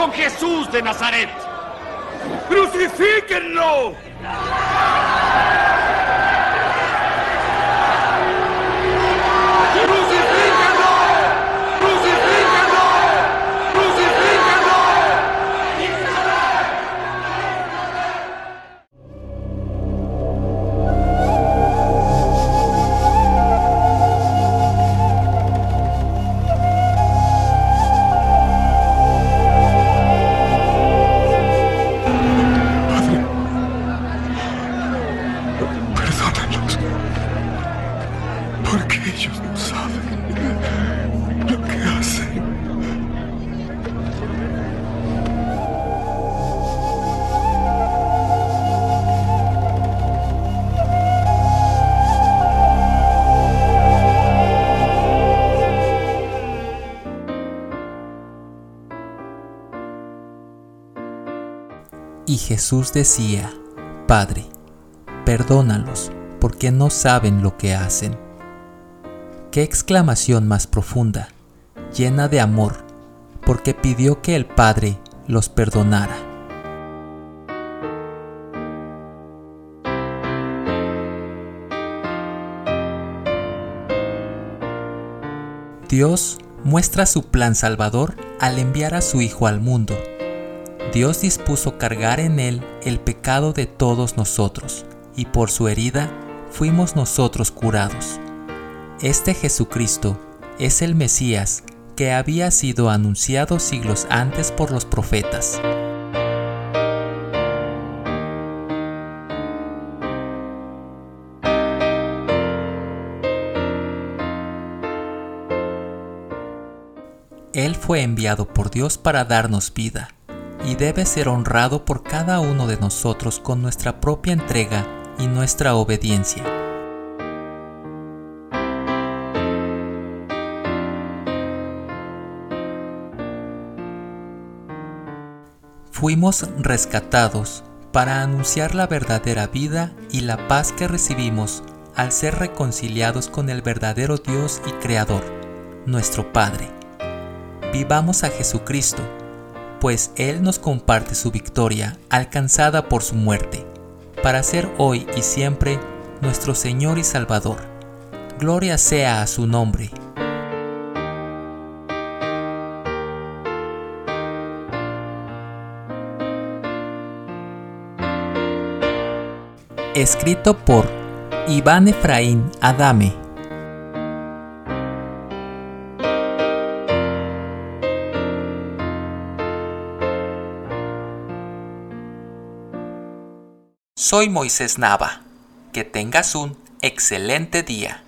con Jesús de Nazaret. ¡Crucifíquenlo! Y Jesús decía, Padre, perdónalos, porque no saben lo que hacen. Qué exclamación más profunda, llena de amor, porque pidió que el Padre los perdonara. Dios muestra su plan salvador al enviar a su Hijo al mundo Dios dispuso cargar en él el pecado de todos nosotros, y por su herida fuimos nosotros curados. Este Jesucristo es el Mesías que había sido anunciado siglos antes por los profetas. Él fue enviado por Dios para darnos vida y debe ser honrado por cada uno de nosotros con nuestra propia entrega y nuestra obediencia. Fuimos rescatados para anunciar la verdadera vida y la paz que recibimos al ser reconciliados con el verdadero Dios y Creador, nuestro Padre. Vivamos a Jesucristo pues Él nos comparte su victoria alcanzada por su muerte, para ser hoy y siempre nuestro Señor y Salvador. Gloria sea a su nombre. Escrito por Iván Efraín Adame. Soy Moisés Nava. Que tengas un excelente día.